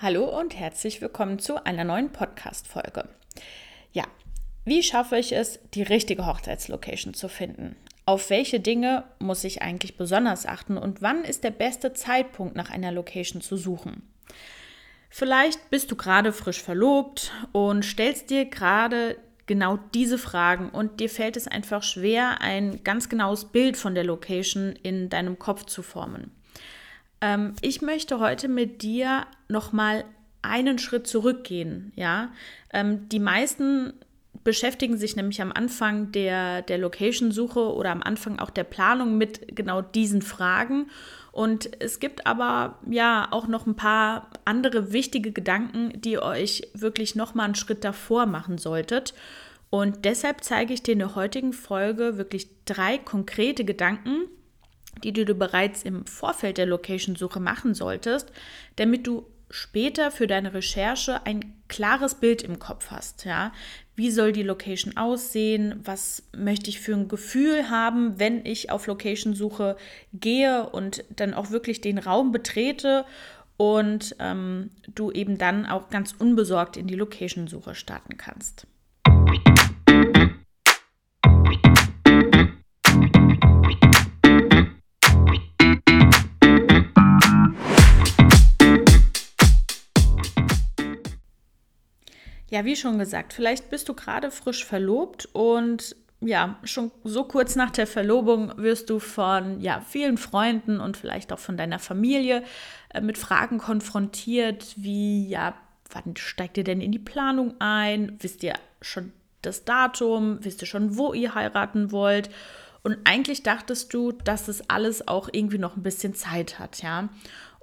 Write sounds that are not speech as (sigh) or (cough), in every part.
Hallo und herzlich willkommen zu einer neuen Podcast-Folge. Ja, wie schaffe ich es, die richtige Hochzeitslocation zu finden? Auf welche Dinge muss ich eigentlich besonders achten und wann ist der beste Zeitpunkt, nach einer Location zu suchen? Vielleicht bist du gerade frisch verlobt und stellst dir gerade genau diese Fragen und dir fällt es einfach schwer, ein ganz genaues Bild von der Location in deinem Kopf zu formen. Ähm, ich möchte heute mit dir nochmal einen Schritt zurückgehen. Ja, ähm, die meisten beschäftigen sich nämlich am Anfang der, der Location-Suche oder am Anfang auch der Planung mit genau diesen Fragen. Und es gibt aber ja auch noch ein paar andere wichtige Gedanken, die euch wirklich nochmal einen Schritt davor machen solltet. Und deshalb zeige ich dir in der heutigen Folge wirklich drei konkrete Gedanken, die du bereits im Vorfeld der Location-Suche machen solltest, damit du später für deine Recherche ein klares Bild im Kopf hast. Ja? Wie soll die Location aussehen? Was möchte ich für ein Gefühl haben, wenn ich auf Location-Suche gehe und dann auch wirklich den Raum betrete und ähm, du eben dann auch ganz unbesorgt in die Location-Suche starten kannst. Ja, wie schon gesagt, vielleicht bist du gerade frisch verlobt und ja, schon so kurz nach der Verlobung wirst du von ja, vielen Freunden und vielleicht auch von deiner Familie äh, mit Fragen konfrontiert, wie ja, wann steigt ihr denn in die Planung ein? Wisst ihr schon das Datum? Wisst ihr schon, wo ihr heiraten wollt? Und eigentlich dachtest du, dass es alles auch irgendwie noch ein bisschen Zeit hat, ja.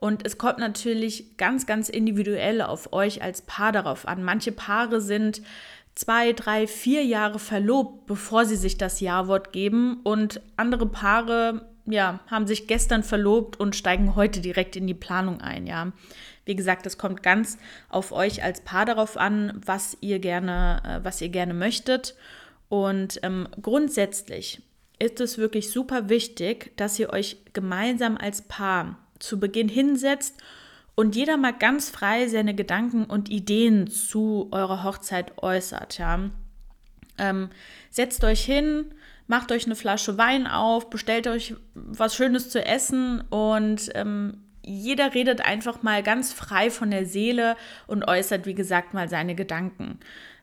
Und es kommt natürlich ganz, ganz individuell auf euch als Paar darauf an. Manche Paare sind zwei, drei, vier Jahre verlobt, bevor sie sich das Ja-Wort geben. Und andere Paare, ja, haben sich gestern verlobt und steigen heute direkt in die Planung ein, ja. Wie gesagt, es kommt ganz auf euch als Paar darauf an, was ihr gerne, äh, was ihr gerne möchtet. Und ähm, grundsätzlich ist es wirklich super wichtig, dass ihr euch gemeinsam als Paar zu Beginn hinsetzt und jeder mal ganz frei seine Gedanken und Ideen zu eurer Hochzeit äußert. Ja. Ähm, setzt euch hin, macht euch eine Flasche Wein auf, bestellt euch was Schönes zu essen und ähm, jeder redet einfach mal ganz frei von der Seele und äußert, wie gesagt, mal seine Gedanken.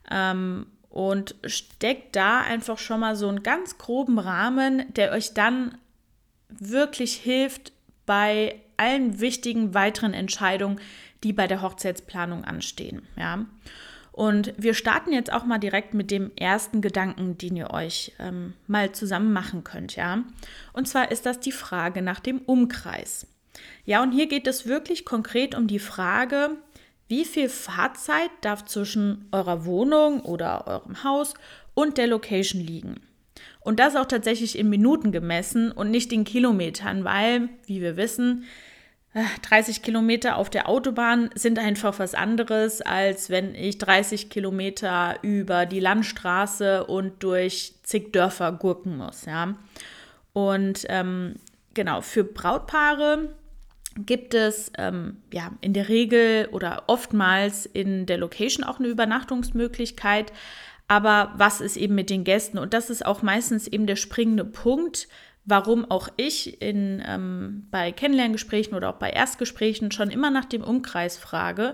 Ähm, und steckt da einfach schon mal so einen ganz groben Rahmen, der euch dann wirklich hilft bei allen wichtigen weiteren Entscheidungen, die bei der Hochzeitsplanung anstehen. Ja. Und wir starten jetzt auch mal direkt mit dem ersten Gedanken, den ihr euch ähm, mal zusammen machen könnt, ja. Und zwar ist das die Frage nach dem Umkreis. Ja, und hier geht es wirklich konkret um die Frage, wie viel Fahrzeit darf zwischen eurer Wohnung oder eurem Haus und der Location liegen? Und das auch tatsächlich in Minuten gemessen und nicht in Kilometern, weil, wie wir wissen, 30 Kilometer auf der Autobahn sind einfach was anderes, als wenn ich 30 Kilometer über die Landstraße und durch zig Dörfer gurken muss. Ja? Und ähm, genau, für Brautpaare gibt es ähm, ja in der Regel oder oftmals in der Location auch eine Übernachtungsmöglichkeit. Aber was ist eben mit den Gästen? Und das ist auch meistens eben der springende Punkt, warum auch ich in, ähm, bei Kennenlerngesprächen oder auch bei Erstgesprächen schon immer nach dem Umkreis frage,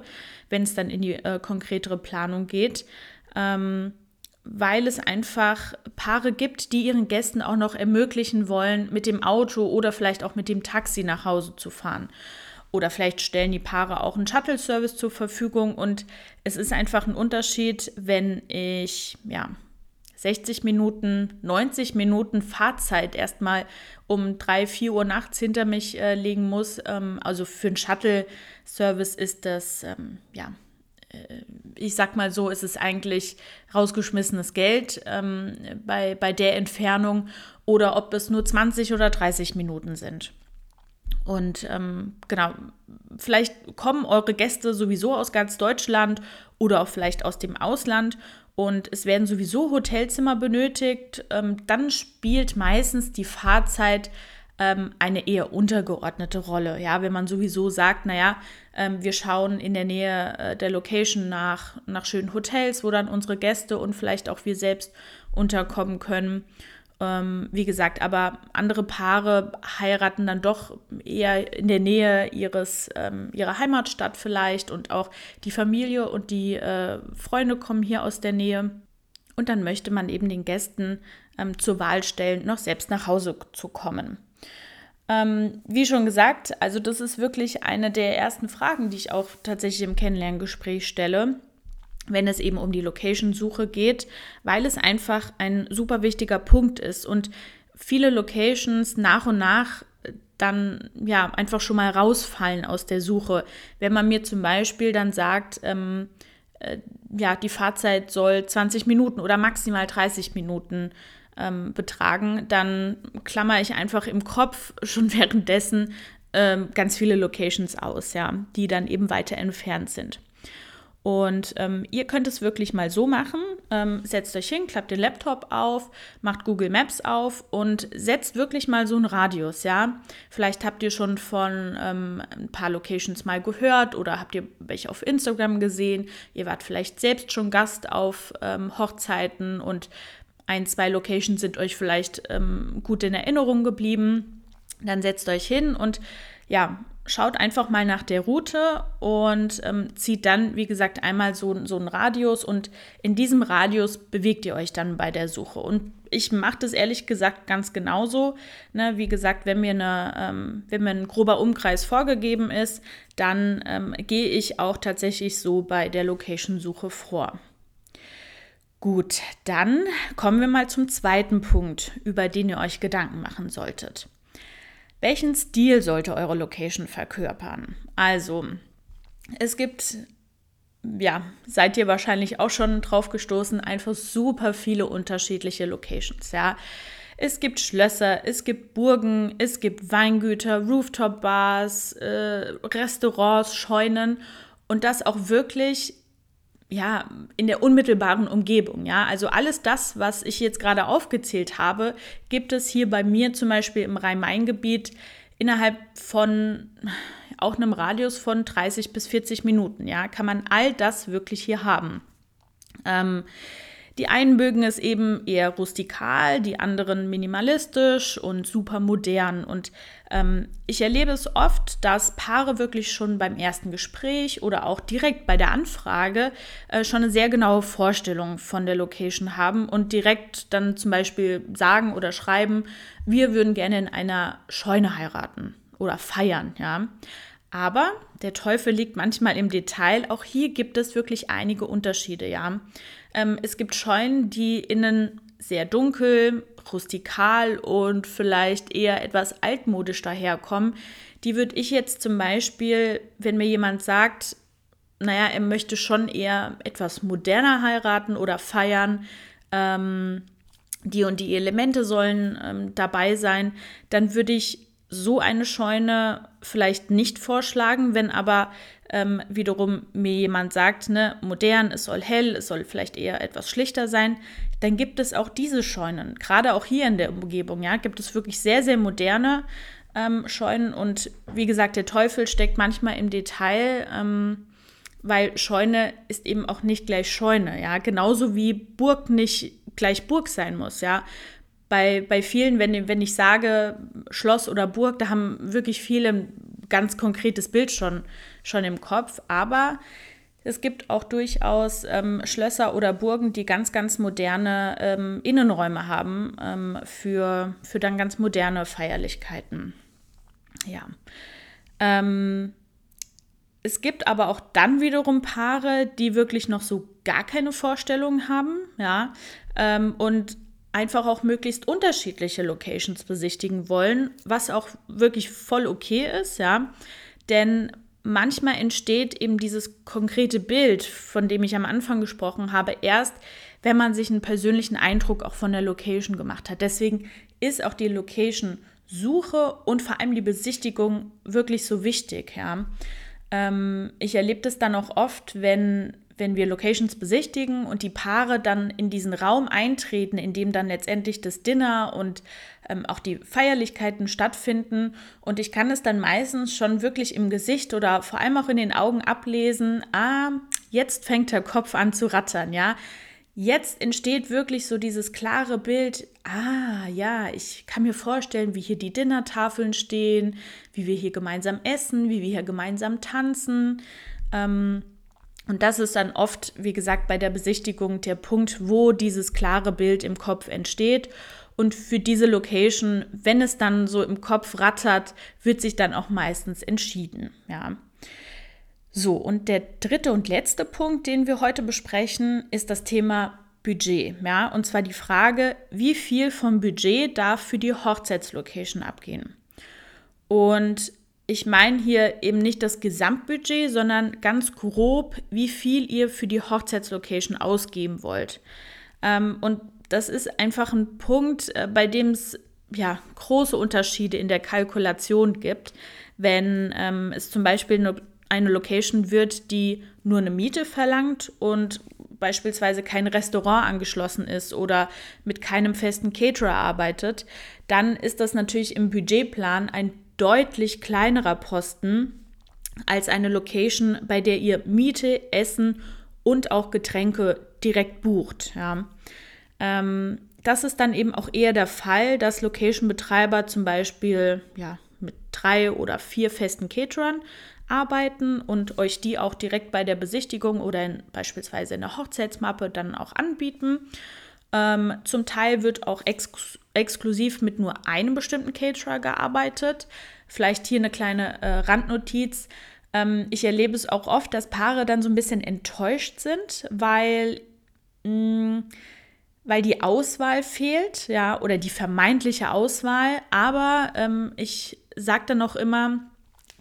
wenn es dann in die äh, konkretere Planung geht, ähm, weil es einfach Paare gibt, die ihren Gästen auch noch ermöglichen wollen, mit dem Auto oder vielleicht auch mit dem Taxi nach Hause zu fahren. Oder vielleicht stellen die Paare auch einen Shuttle-Service zur Verfügung und es ist einfach ein Unterschied, wenn ich ja 60 Minuten, 90 Minuten Fahrzeit erstmal um 3, 4 Uhr nachts hinter mich äh, legen muss. Ähm, also für einen Shuttle-Service ist das, ähm, ja, äh, ich sag mal so, ist es eigentlich rausgeschmissenes Geld ähm, bei, bei der Entfernung oder ob es nur 20 oder 30 Minuten sind. Und ähm, genau, vielleicht kommen eure Gäste sowieso aus ganz Deutschland oder auch vielleicht aus dem Ausland und es werden sowieso Hotelzimmer benötigt, ähm, dann spielt meistens die Fahrzeit ähm, eine eher untergeordnete Rolle. Ja, wenn man sowieso sagt, naja, ähm, wir schauen in der Nähe äh, der Location nach, nach schönen Hotels, wo dann unsere Gäste und vielleicht auch wir selbst unterkommen können. Ähm, wie gesagt, aber andere Paare heiraten dann doch eher in der Nähe ihres, ähm, ihrer Heimatstadt vielleicht und auch die Familie und die äh, Freunde kommen hier aus der Nähe. Und dann möchte man eben den Gästen ähm, zur Wahl stellen, noch selbst nach Hause zu kommen. Ähm, wie schon gesagt, also das ist wirklich eine der ersten Fragen, die ich auch tatsächlich im Kennenlerngespräch stelle wenn es eben um die Location-Suche geht, weil es einfach ein super wichtiger Punkt ist und viele Locations nach und nach dann ja einfach schon mal rausfallen aus der Suche. Wenn man mir zum Beispiel dann sagt, ähm, äh, ja, die Fahrzeit soll 20 Minuten oder maximal 30 Minuten ähm, betragen, dann klammer ich einfach im Kopf (laughs) schon währenddessen ähm, ganz viele Locations aus, ja, die dann eben weiter entfernt sind. Und ähm, ihr könnt es wirklich mal so machen. Ähm, setzt euch hin, klappt den Laptop auf, macht Google Maps auf und setzt wirklich mal so einen Radius, ja. Vielleicht habt ihr schon von ähm, ein paar Locations mal gehört oder habt ihr welche auf Instagram gesehen. Ihr wart vielleicht selbst schon Gast auf ähm, Hochzeiten und ein, zwei Locations sind euch vielleicht ähm, gut in Erinnerung geblieben. Dann setzt euch hin und ja, schaut einfach mal nach der Route und ähm, zieht dann, wie gesagt, einmal so, so einen Radius und in diesem Radius bewegt ihr euch dann bei der Suche. Und ich mache das ehrlich gesagt ganz genauso. Ne? Wie gesagt, wenn mir, eine, ähm, wenn mir ein grober Umkreis vorgegeben ist, dann ähm, gehe ich auch tatsächlich so bei der Location-Suche vor. Gut, dann kommen wir mal zum zweiten Punkt, über den ihr euch Gedanken machen solltet. Welchen Stil sollte eure Location verkörpern? Also, es gibt, ja, seid ihr wahrscheinlich auch schon drauf gestoßen, einfach super viele unterschiedliche Locations, ja. Es gibt Schlösser, es gibt Burgen, es gibt Weingüter, Rooftop-Bars, äh, Restaurants, Scheunen und das auch wirklich ja, in der unmittelbaren Umgebung, ja. Also alles das, was ich jetzt gerade aufgezählt habe, gibt es hier bei mir zum Beispiel im Rhein-Main-Gebiet innerhalb von auch einem Radius von 30 bis 40 Minuten, ja, kann man all das wirklich hier haben. Ähm, die einen mögen es eben eher rustikal, die anderen minimalistisch und super modern. Und ähm, ich erlebe es oft, dass Paare wirklich schon beim ersten Gespräch oder auch direkt bei der Anfrage äh, schon eine sehr genaue Vorstellung von der Location haben und direkt dann zum Beispiel sagen oder schreiben, wir würden gerne in einer Scheune heiraten oder feiern, ja. Aber der Teufel liegt manchmal im Detail. Auch hier gibt es wirklich einige Unterschiede, ja. Ähm, es gibt Scheunen, die innen sehr dunkel, rustikal und vielleicht eher etwas altmodisch daherkommen. Die würde ich jetzt zum Beispiel, wenn mir jemand sagt, naja, er möchte schon eher etwas moderner heiraten oder feiern, ähm, die und die Elemente sollen ähm, dabei sein, dann würde ich so eine Scheune vielleicht nicht vorschlagen, wenn aber ähm, wiederum mir jemand sagt, ne, modern, es soll hell, es soll vielleicht eher etwas schlichter sein, dann gibt es auch diese Scheunen. Gerade auch hier in der Umgebung, ja, gibt es wirklich sehr, sehr moderne ähm, Scheunen und wie gesagt, der Teufel steckt manchmal im Detail. Ähm, weil Scheune ist eben auch nicht gleich Scheune, ja, genauso wie Burg nicht gleich Burg sein muss, ja bei, bei vielen, wenn, wenn ich sage Schloss oder Burg, da haben wirklich viele ganz konkretes Bild schon, schon im Kopf. Aber es gibt auch durchaus ähm, Schlösser oder Burgen, die ganz, ganz moderne ähm, Innenräume haben ähm, für, für dann ganz moderne Feierlichkeiten. Ja. Ähm, es gibt aber auch dann wiederum Paare, die wirklich noch so gar keine Vorstellung haben, ja, ähm, und einfach auch möglichst unterschiedliche Locations besichtigen wollen, was auch wirklich voll okay ist, ja. Denn manchmal entsteht eben dieses konkrete Bild, von dem ich am Anfang gesprochen habe, erst, wenn man sich einen persönlichen Eindruck auch von der Location gemacht hat. Deswegen ist auch die Location-Suche und vor allem die Besichtigung wirklich so wichtig, ja. Ähm, ich erlebe das dann auch oft, wenn wenn wir Locations besichtigen und die Paare dann in diesen Raum eintreten, in dem dann letztendlich das Dinner und ähm, auch die Feierlichkeiten stattfinden. Und ich kann es dann meistens schon wirklich im Gesicht oder vor allem auch in den Augen ablesen, ah, jetzt fängt der Kopf an zu rattern, ja. Jetzt entsteht wirklich so dieses klare Bild, ah ja, ich kann mir vorstellen, wie hier die Dinnertafeln stehen, wie wir hier gemeinsam essen, wie wir hier gemeinsam tanzen. Ähm, und das ist dann oft, wie gesagt, bei der Besichtigung der Punkt, wo dieses klare Bild im Kopf entsteht. Und für diese Location, wenn es dann so im Kopf rattert, wird sich dann auch meistens entschieden. Ja. So, und der dritte und letzte Punkt, den wir heute besprechen, ist das Thema Budget. Ja, und zwar die Frage, wie viel vom Budget darf für die Hochzeitslocation abgehen? Und ich meine hier eben nicht das Gesamtbudget, sondern ganz grob, wie viel ihr für die Hochzeitslocation ausgeben wollt. Ähm, und das ist einfach ein Punkt, äh, bei dem es ja, große Unterschiede in der Kalkulation gibt. Wenn ähm, es zum Beispiel eine, eine Location wird, die nur eine Miete verlangt und beispielsweise kein Restaurant angeschlossen ist oder mit keinem festen Caterer arbeitet, dann ist das natürlich im Budgetplan ein deutlich kleinerer Posten als eine Location, bei der ihr Miete, Essen und auch Getränke direkt bucht. Ja. Ähm, das ist dann eben auch eher der Fall, dass Location-Betreiber zum Beispiel ja, mit drei oder vier festen Caterern arbeiten und euch die auch direkt bei der Besichtigung oder in, beispielsweise in der Hochzeitsmappe dann auch anbieten. Ähm, zum Teil wird auch ex exklusiv mit nur einem bestimmten Caterer gearbeitet. Vielleicht hier eine kleine äh, Randnotiz. Ähm, ich erlebe es auch oft, dass Paare dann so ein bisschen enttäuscht sind, weil, mh, mm, weil die Auswahl fehlt, ja, oder die vermeintliche Auswahl. Aber ähm, ich sage dann noch immer,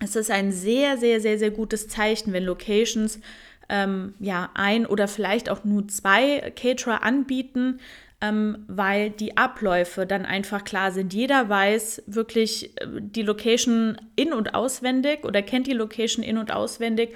es ist ein sehr, sehr, sehr, sehr gutes Zeichen, wenn Locations ähm, ja ein oder vielleicht auch nur zwei Caterer anbieten, ähm, weil die Abläufe dann einfach klar sind. Jeder weiß wirklich äh, die Location in- und auswendig oder kennt die Location in- und auswendig.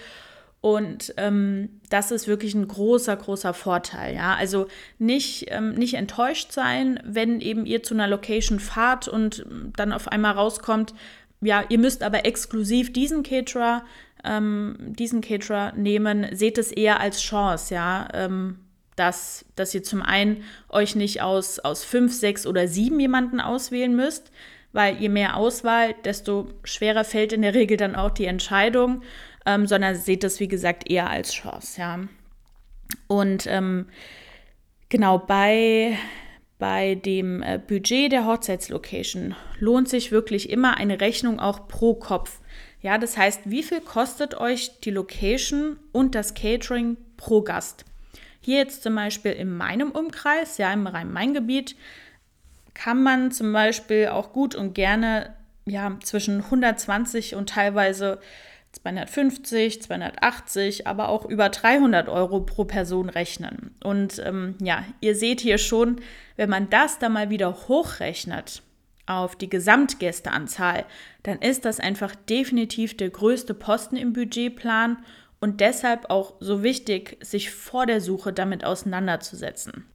Und ähm, das ist wirklich ein großer, großer Vorteil. Ja? Also nicht, ähm, nicht enttäuscht sein, wenn eben ihr zu einer Location fahrt und dann auf einmal rauskommt, ja, ihr müsst aber exklusiv diesen Caterer, ähm, diesen Caterer nehmen, seht es eher als Chance, ja. Ähm, dass, dass ihr zum einen euch nicht aus, aus fünf, sechs oder sieben jemanden auswählen müsst, weil je mehr Auswahl, desto schwerer fällt in der Regel dann auch die Entscheidung, ähm, sondern seht es, wie gesagt, eher als Chance, ja. Und ähm, genau bei, bei dem äh, Budget der Hochzeitslocation lohnt sich wirklich immer eine Rechnung auch pro Kopf. Ja, das heißt, wie viel kostet euch die Location und das Catering pro Gast? Hier jetzt zum Beispiel in meinem Umkreis, ja, im Rhein-Main-Gebiet, kann man zum Beispiel auch gut und gerne ja, zwischen 120 und teilweise 250, 280, aber auch über 300 Euro pro Person rechnen. Und ähm, ja, ihr seht hier schon, wenn man das dann mal wieder hochrechnet auf die Gesamtgästeanzahl, dann ist das einfach definitiv der größte Posten im Budgetplan und deshalb auch so wichtig, sich vor der Suche damit auseinanderzusetzen.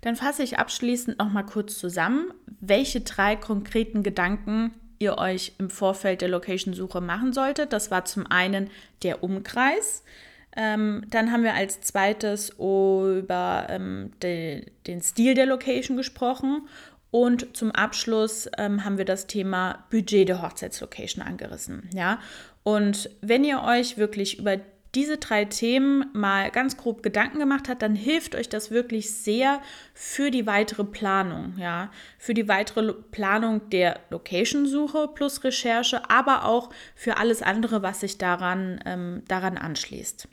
Dann fasse ich abschließend noch mal kurz zusammen, welche drei konkreten Gedanken ihr euch im Vorfeld der Location-Suche machen solltet. Das war zum einen der Umkreis. Ähm, dann haben wir als zweites über ähm, de, den Stil der Location gesprochen. Und zum Abschluss ähm, haben wir das Thema Budget der Hochzeitslocation angerissen. Ja? Und wenn ihr euch wirklich über diese drei Themen mal ganz grob Gedanken gemacht hat, dann hilft euch das wirklich sehr für die weitere Planung, ja, für die weitere Planung der Location-Suche plus Recherche, aber auch für alles andere, was sich daran, ähm, daran anschließt.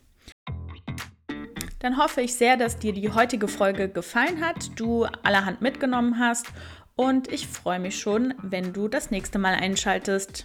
Dann hoffe ich sehr, dass dir die heutige Folge gefallen hat, du allerhand mitgenommen hast und ich freue mich schon, wenn du das nächste Mal einschaltest.